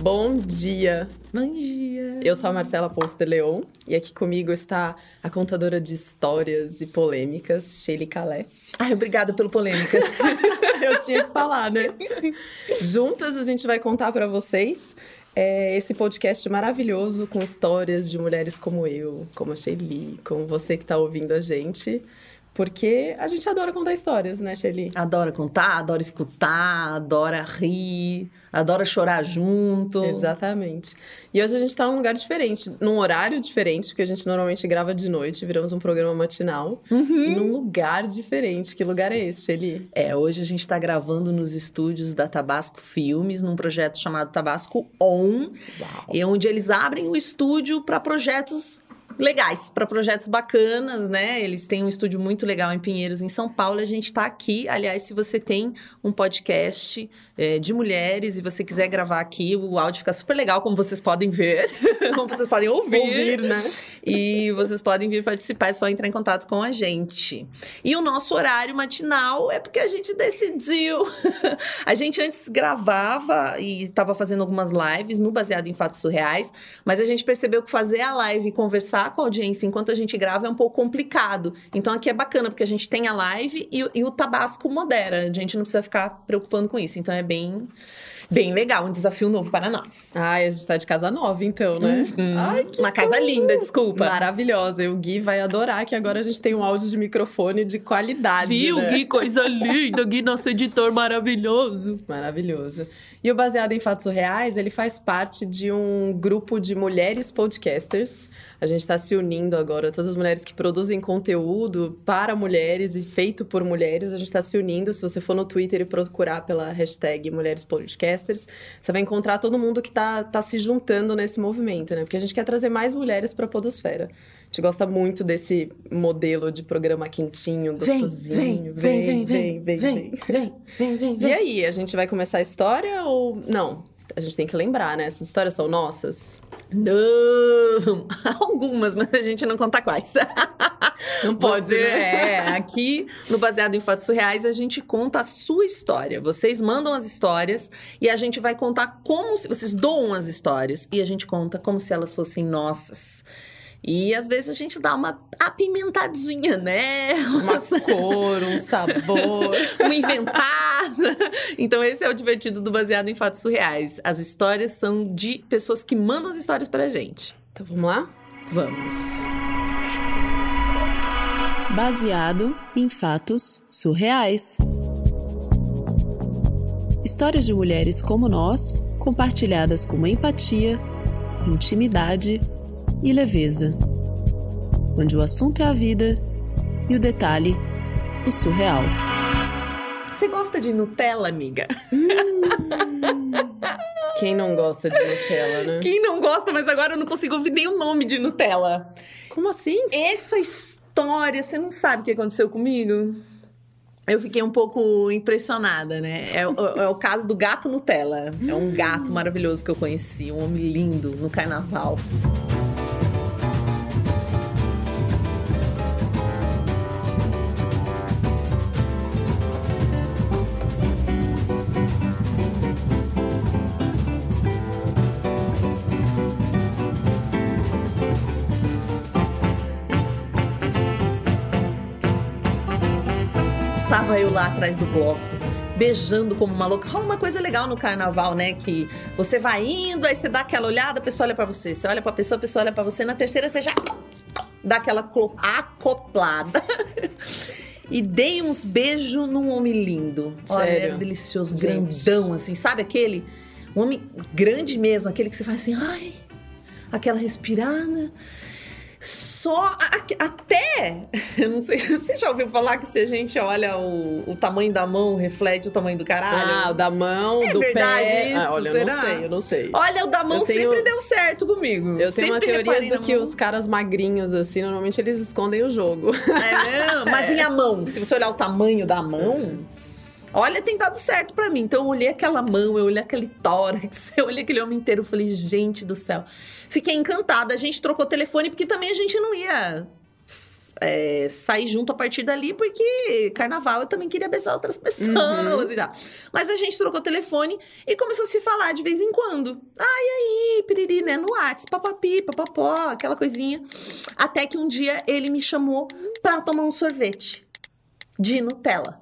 Bom dia! Bom dia! Eu sou a Marcela Ponce de Leon e aqui comigo está a contadora de histórias e polêmicas, Shelly Calef. Ai, obrigada pelo polêmicas. Eu tinha que falar, né? Juntas a gente vai contar para vocês é, esse podcast maravilhoso com histórias de mulheres como eu, como a Shelly, como você que está ouvindo a gente. Porque a gente adora contar histórias, né, Shelly? Adora contar, adora escutar, adora rir, adora chorar junto. Exatamente. E hoje a gente está num lugar diferente, num horário diferente, porque a gente normalmente grava de noite, viramos um programa matinal, Uhum. num lugar diferente. Que lugar é esse, Shelly? É, hoje a gente está gravando nos estúdios da Tabasco Filmes, num projeto chamado Tabasco On, Uau! e onde eles abrem o estúdio para projetos legais, para projetos bacanas, né? Eles têm um estúdio muito legal em Pinheiros, em São Paulo. A gente está aqui. Aliás, se você tem um podcast é, de mulheres e você quiser gravar aqui, o áudio fica super legal, como vocês podem ver, como vocês podem ouvir. Ouvir, né? E vocês podem vir participar, é só entrar em contato com a gente. E o nosso horário matinal é porque a gente decidiu. a gente antes gravava e estava fazendo algumas lives no baseado em fatos surreais, mas a gente percebeu que fazer a live e conversar com a audiência enquanto a gente grava é um pouco complicado. Então aqui é bacana, porque a gente tem a live e, e o Tabasco modera. A gente não precisa ficar preocupando com isso. Então é bem, bem legal, um desafio novo para nós. Ai, a gente tá de casa nova, então, né? Ai, que Uma casa linda, desculpa. Maravilhosa. E o Gui vai adorar que agora a gente tem um áudio de microfone de qualidade. Viu, né? Gui? Coisa linda, Gui, nosso editor maravilhoso. Maravilhoso. E o Baseado em Fatos Reais, ele faz parte de um grupo de mulheres podcasters. A gente está se unindo agora, todas as mulheres que produzem conteúdo para mulheres e feito por mulheres, a gente está se unindo. Se você for no Twitter e procurar pela hashtag Mulheres Podcasters, você vai encontrar todo mundo que está tá se juntando nesse movimento, né? Porque a gente quer trazer mais mulheres para a podosfera. A gente gosta muito desse modelo de programa quentinho, gostosinho. vem, vem, vem, vem, vem, vem, vem, E aí, a gente vai começar a história ou não? A gente tem que lembrar, né? Essas histórias são nossas. Não! Algumas, mas a gente não conta quais. Não pode, Você- né? É, aqui no Baseado em Fatos Surreais a gente conta a sua história. Vocês mandam as histórias e a gente vai contar como se vocês doam as histórias e a gente conta como se elas fossem nossas. E às vezes a gente dá uma apimentadinha, né? Uma cor, um sabor. uma inventada. Então, esse é o divertido do Baseado em Fatos Surreais. As histórias são de pessoas que mandam as histórias pra gente. Então vamos lá? Vamos. Baseado em fatos surreais. Histórias de mulheres como nós, compartilhadas com empatia, intimidade e leveza. Onde o assunto é a vida e o detalhe, o surreal. Você gosta de Nutella, amiga? Quem não gosta de Nutella, né? Quem não gosta, mas agora eu não consigo ouvir nem o nome de Nutella. Como assim? Essa história, você não sabe o que aconteceu comigo? Eu fiquei um pouco impressionada, né? É, o- é o caso do gato Nutella. É um gato maravilhoso que eu conheci, um homem lindo no carnaval. Estava eu lá atrás do bloco, beijando como uma louca. Rola uma coisa legal no carnaval, né? Que você vai indo, aí você dá aquela olhada, a pessoa olha pra você. Você olha pra pessoa, a pessoa olha pra você. Na terceira, você já dá aquela acoplada. E dei uns beijos num homem lindo. Olha, Sério? era delicioso, Gente. grandão, assim. Sabe aquele? Um homem grande mesmo, aquele que você faz assim, ai, aquela respirada. Só a- até, eu não sei, você já ouviu falar que se a gente olha o, o tamanho da mão, reflete o tamanho do caralho? Ah, o da mão, É do verdade pé. isso? Ah, olha, eu Será? não sei, eu não sei. Olha, o da mão Eu tenho- sempre deu certo comigo. Eu tenho uma Sempre reparei teoria do que mão. os caras magrinhos, assim, normalmente eles escondem o jogo. É mesmo? Mas em a mão, se você olhar o tamanho da mão, olha, tem dado certo pra mim. Então eu olhei aquela mão, eu olhei aquele tórax, eu olhei aquele homem inteiro, eu falei, gente do céu. Fiquei encantada. A gente trocou telefone porque também a gente não ia é, sair junto a partir dali, porque carnaval eu também queria beijar outras pessoas Uhum. e tal. Mas a gente trocou telefone e começou a se falar de vez em quando. Ai, aí, piriri, né? No WhatsApp, papapi, papapó, aquela coisinha. Até que um dia ele me chamou pra tomar um sorvete de Nutella.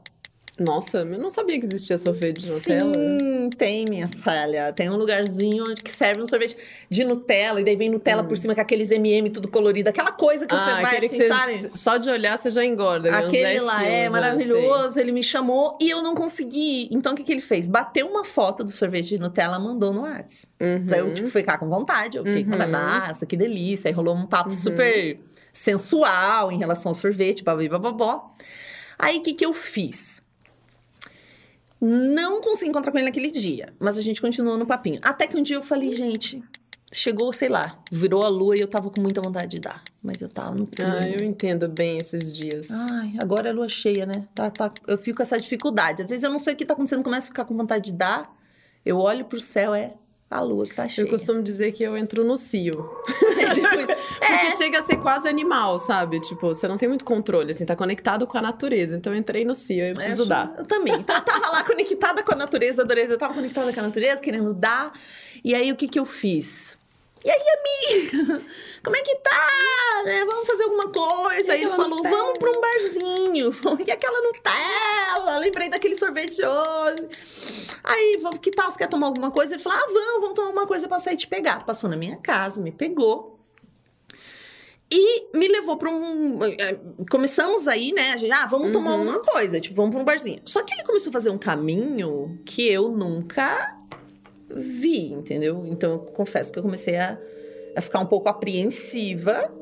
Nossa, eu não sabia que existia sorvete de Nutella. Sim, tem, minha falha. Tem um lugarzinho onde que serve um sorvete de Nutella, e daí vem Nutella por cima com aqueles MM tudo colorido. Aquela coisa que você vai, Hum. aquele assim, você- sabe? Só de olhar você já engorda. né? Aquele 10 lá quilos, é já, maravilhoso, ele me chamou e eu não consegui. Então, o que, que ele fez? Bateu uma foto do sorvete de Nutella, mandou no WhatsApp. Uhum. Pra eu, tipo, ficar com vontade. Eu fiquei com Uhum. nossa, que delícia. Aí rolou um papo super sensual em relação ao sorvete, babá, bababó. Aí, o que, que eu fiz? Não consegui encontrar com ele naquele dia, mas a gente continuou no papinho. Até que um dia eu falei, gente, chegou, sei lá, virou a lua e eu tava com muita vontade de dar. Mas eu tava no clima. Ah, eu entendo bem esses dias. Ai, agora é lua cheia, né? Tá, tá, eu fico com essa dificuldade. Às vezes eu não sei o que tá acontecendo, começo a ficar com vontade de dar. Eu olho pro céu, é a lua que tá cheia. Eu costumo dizer que eu entro no cio. Tipo, Porque chega a ser quase animal, sabe? Tipo, você não tem muito controle, assim, tá conectado com a natureza. Então eu entrei no cio, eu preciso É, dar. Eu também. Então eu tava lá conectada com a natureza, adorei. Eu tava conectada com a natureza, querendo dar. E aí o que que eu fiz? E aí, amiga? Como é que tá? Né? Vamos fazer alguma coisa. E Aí ele falou: Nutella? vamos pra um barzinho. E aquela Nutella? Lembrei daquele sorvete hoje. Aí, que tal? Você quer tomar alguma coisa? Ele falou: ah, vamos, vamos tomar alguma coisa pra sair te pegar. Passou na minha casa, me pegou. E me levou pra um. eh, Começamos aí, né? A gente, ah, vamos tomar Uhum. alguma coisa, tipo, vamos pra um barzinho. Só que ele começou a fazer um caminho que eu nunca vi, entendeu? Então eu confesso que eu comecei a, a ficar um pouco apreensiva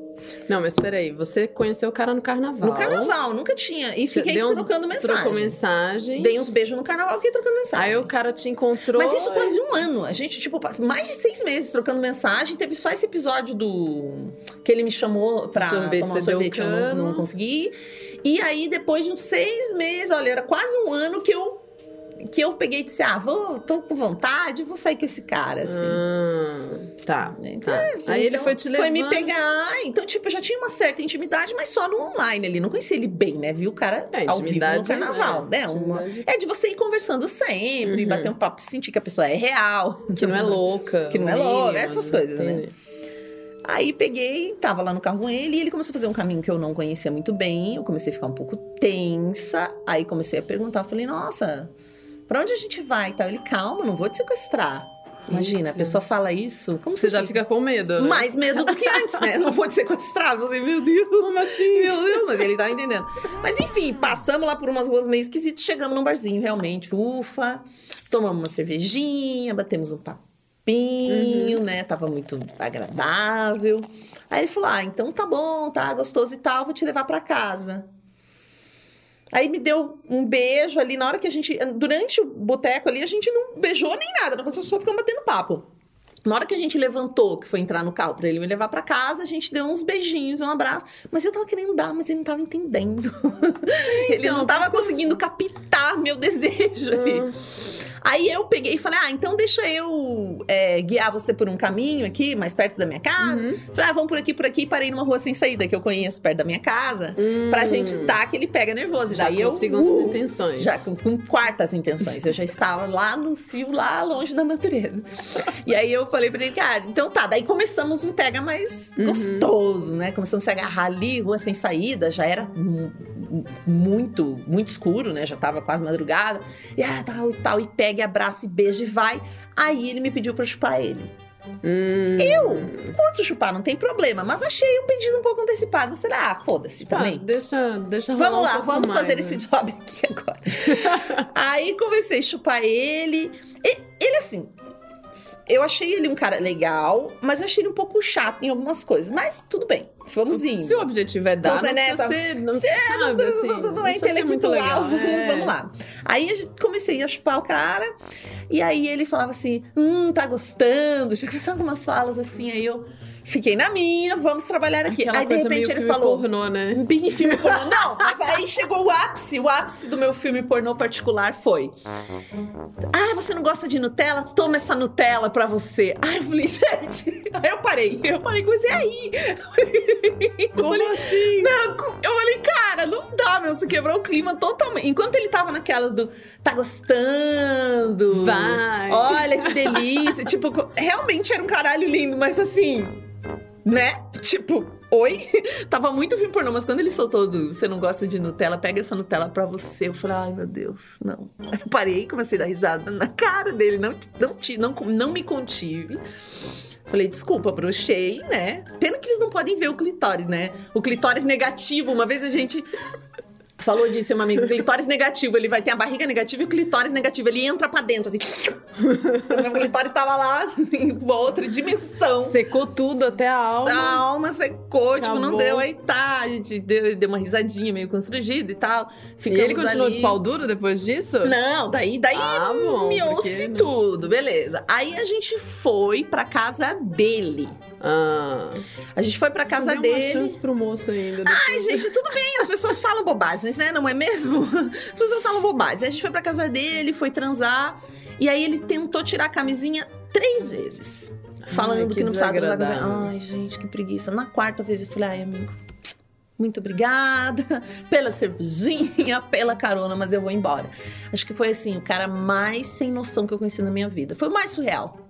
Não, mas peraí, você conheceu o cara no carnaval. no carnaval, nunca tinha. E fiquei deu uns- trocando mensagem. Trocou mensagens. Dei uns beijos no carnaval, fiquei trocando mensagem. Aí o cara te encontrou. Mas isso quase um ano. A gente, tipo, mais de seis meses trocando mensagem. Teve só esse episódio do. que ele me chamou pra Sorvete, tomar um sorvete. Eu não, não consegui. E aí, depois de uns seis meses, olha, era quase um ano que eu. Que eu peguei e disse: Ah, vou, tô com vontade, vou sair com esse cara, assim. Ah, tá. Então, tá. assim, Aí ele então, foi te levando. Foi me pegar. Então, tipo, eu já tinha uma certa intimidade, mas só no online ali. Não conhecia ele bem, né? Viu o cara É, ao vivo no carnaval, né? né? Uma-. É de você ir conversando sempre, Uhum. bater um papo, sentir que a pessoa é real. Que não é louca. Que não é louca, essas coisas, né? entendi. Aí peguei, tava lá no carro com ele e ele começou a fazer um caminho que eu não conhecia muito bem. Eu comecei a ficar um pouco tensa. Aí comecei a perguntar, falei, nossa, pra onde a gente vai? e Tal. Ele, calma, não vou te sequestrar. Imagina, a pessoa fala isso, como Você já fica com medo, né? mais medo do que antes, né? Não vou te sequestrar. Você, meu Deus. Como assim? Meu Deus, mas ele tá entendendo. Mas enfim, passamos lá por umas ruas meio esquisitas, chegamos num barzinho, realmente, ufa. Tomamos uma cervejinha, batemos um papinho, né? Tava muito agradável. Aí ele falou: Ah, então tá bom, tá gostoso e tal, vou te levar pra casa. Aí me deu um beijo ali na hora que a gente. Durante o boteco ali, a gente não beijou nem nada, nós só ficamos batendo papo. Na hora que a gente levantou, que foi entrar no carro pra ele me levar pra casa, a gente deu uns beijinhos, um abraço. Mas eu tava querendo dar, mas ele não tava entendendo. ele não tava conseguindo captar meu desejo ali. Aí eu peguei e falei: Ah, então deixa eu é, guiar você por um caminho aqui, mais perto da minha casa. Uhum. Falei: Ah, vamos por aqui, por aqui. Parei numa rua sem saída que eu conheço perto da minha casa, pra gente dar que ele pega nervoso. Hum. Já Daí eu. com segundas uh, intenções. já com, com quartas intenções. Eu já estava lá no cio, lá longe da natureza. E aí eu falei pra ele, cara, então tá. Daí começamos um pega mais Uhum. gostoso, né? Começamos a se agarrar ali, rua sem saída, já era muito, muito escuro, né? Já tava quase madrugada. E ah, tal e tal, e pega, e abraça e beija e vai. Aí ele me pediu pra chupar ele. Hum, Eu curto chupar, não tem problema, mas achei um pedido um pouco antecipado. Você, ah, foda-se tá, também. deixa, deixa Vamos um lá, pouco vamos mais, fazer né? esse job aqui agora. Aí comecei a chupar ele. E- ele, assim, eu achei ele um cara legal, mas eu achei ele um pouco chato em algumas coisas. Mas tudo bem, vamos indo. Se o objetivo é dar, Então, não precisa ser, não, Se é, sabe, não, assim, não, não, não é intelectual, legal, vamos, é. vamos lá. Aí comecei a chupar o cara, e aí ele falava assim: hum, tá gostando. Já começaram algumas falas assim, aí eu fiquei na minha, vamos trabalhar aqui. Aquela aí, de repente, ele filme falou. pornô, né? Bem filme pornô. Não, mas aí chegou o ápice. O ápice do meu filme pornô particular foi. Ah, você não gosta de Nutella? Toma essa Nutella pra você. Aí eu falei, gente. Aí eu parei. Eu falei, comecei a rir. Eu Como falei, assim? não, eu falei, cara, não dá, meu. Você quebrou o clima totalmente. Enquanto ele tava naquelas do. Tá gostando? Vai. Olha que delícia. tipo, realmente era um caralho lindo, mas assim. Né? Tipo, oi? Tava muito filme pornô, mas quando ele soltou do Você não gosta de Nutella, pega essa Nutella pra você. Eu falei, ai meu Deus, não. Eu parei e comecei a dar risada na cara dele. Não, não, não, não me contive. Falei, desculpa, brochei, né? Pena que eles não podem ver o clitóris, né? O clitóris negativo. Uma vez a gente falou disso, meu amigo. Clitóris negativo, ele vai ter a barriga negativa e o clitóris negativo. Ele entra pra dentro, assim. o clitóris tava lá em uma outra dimensão. Secou tudo até a alma. A alma secou, tipo, não Acabou. deu. Aí tá, a gente deu, deu uma risadinha meio constrangida e tal. E Ficamos ele continuou ali. de pau duro depois disso? Não, daí, daí Ah, miou-se né? tudo, beleza. Aí a gente foi pra casa dele. Ah. A gente foi pra Você casa deu dele. uma chance pro moço ainda. Ai, gente, tudo bem, as pessoas falam bobagens, né? Não é mesmo? As pessoas falam bobagens. A gente foi pra casa dele, foi transar. E aí ele tentou tirar a camisinha três vezes. Falando que que, não precisava transar. desagradável. Ai, gente, que preguiça. Na quarta vez eu falei, ai, amigo, muito obrigada pela cervejinha, pela carona, mas eu vou embora. Acho que foi assim, o cara mais sem noção que eu conheci na minha vida. Foi o mais surreal.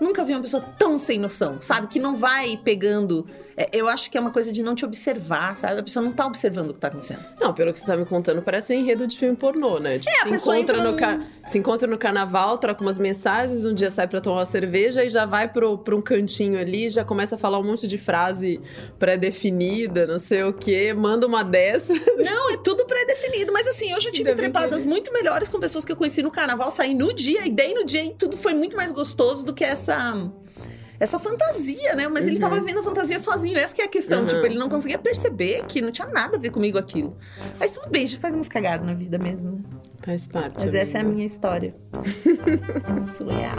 Nunca vi uma pessoa tão sem noção, sabe? Que não vai pegando. É, eu acho que é uma coisa de não te observar, sabe? A pessoa não tá observando o que tá acontecendo. Não, pelo que você tá me contando, parece um enredo de filme pornô, né? Tipo, É, se, encontra no ca- se encontra no carnaval, troca umas mensagens, um dia sai pra tomar uma cerveja e já vai pro, pra um cantinho ali, já começa a falar um monte de frase pré-definida, não sei o quê, manda uma dessa. Não, é tudo pré-definido. Mas assim, eu já tive Ainda trepadas muito melhores com pessoas que eu conheci no carnaval, saí no dia, e daí no dia e tudo foi muito mais gostoso do que essa. Essa fantasia, né? Mas ele Uhum. tava vivendo a fantasia sozinho, essa que é a questão. Uhum. Tipo, ele não conseguia perceber que não tinha nada a ver comigo aquilo. Mas tudo bem, a gente faz umas cagadas na vida mesmo. Faz parte. Mas essa é a amiga. minha história. Surreal.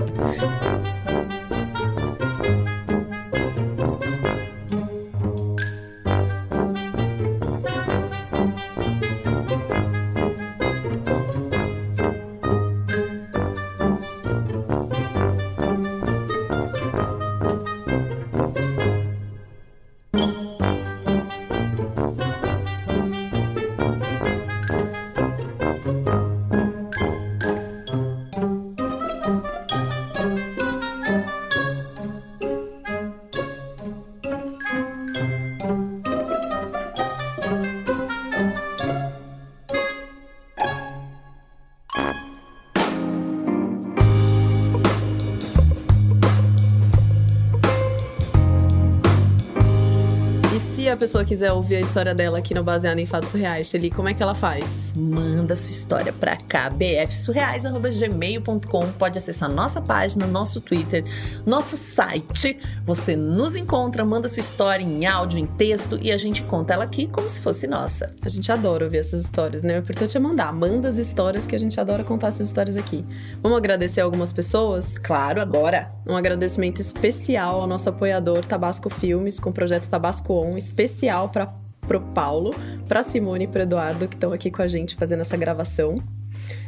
Pessoa quiser ouvir a história dela aqui no Baseado em Fatos Reais, Shelly, como é que ela faz? Manda sua história pra cá, bfsurreais.gmail.com. Pode acessar nossa página, nosso Twitter, nosso site. Você nos encontra, manda sua história em áudio, em texto e a gente conta ela aqui como se fosse nossa. A gente adora ouvir essas histórias, né? O importante é mandar. Manda as histórias que a gente adora contar essas histórias aqui. Vamos agradecer algumas pessoas? Claro, agora. Um agradecimento especial ao nosso apoiador Tabasco Filmes, com o projeto Tabasco On, especial para pro Paulo, para Simone e pro Eduardo, que estão aqui com a gente fazendo essa gravação.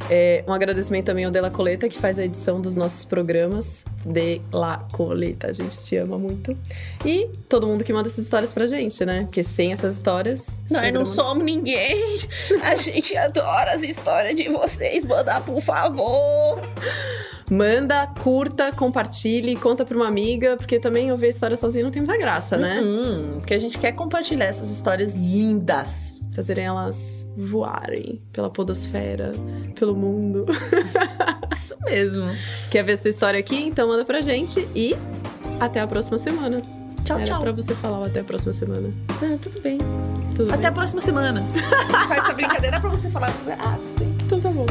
É, um agradecimento também ao De La Coleta, que faz a edição dos nossos programas. De La Coleta, a gente te ama muito. E todo mundo que manda essas histórias pra gente, né? Porque sem essas histórias. Nós não programa- somos ninguém. A gente adora as histórias de vocês. Manda, por favor. Manda, curta, compartilhe, conta pra uma amiga, porque também ouvir a história sozinha não tem muita graça, né? Uhum, que a gente quer compartilhar essas histórias lindas. Fazerem elas voarem pela podosfera, pelo mundo. Isso mesmo. Quer ver sua história aqui? Então manda pra gente e até a próxima semana. Tchau, Era tchau. pra você falar até a próxima semana. Ah, tudo bem. Tudo Até bem? a próxima semana. A gente faz essa brincadeira pra você falar. Ah, tudo bem. Então tá bom.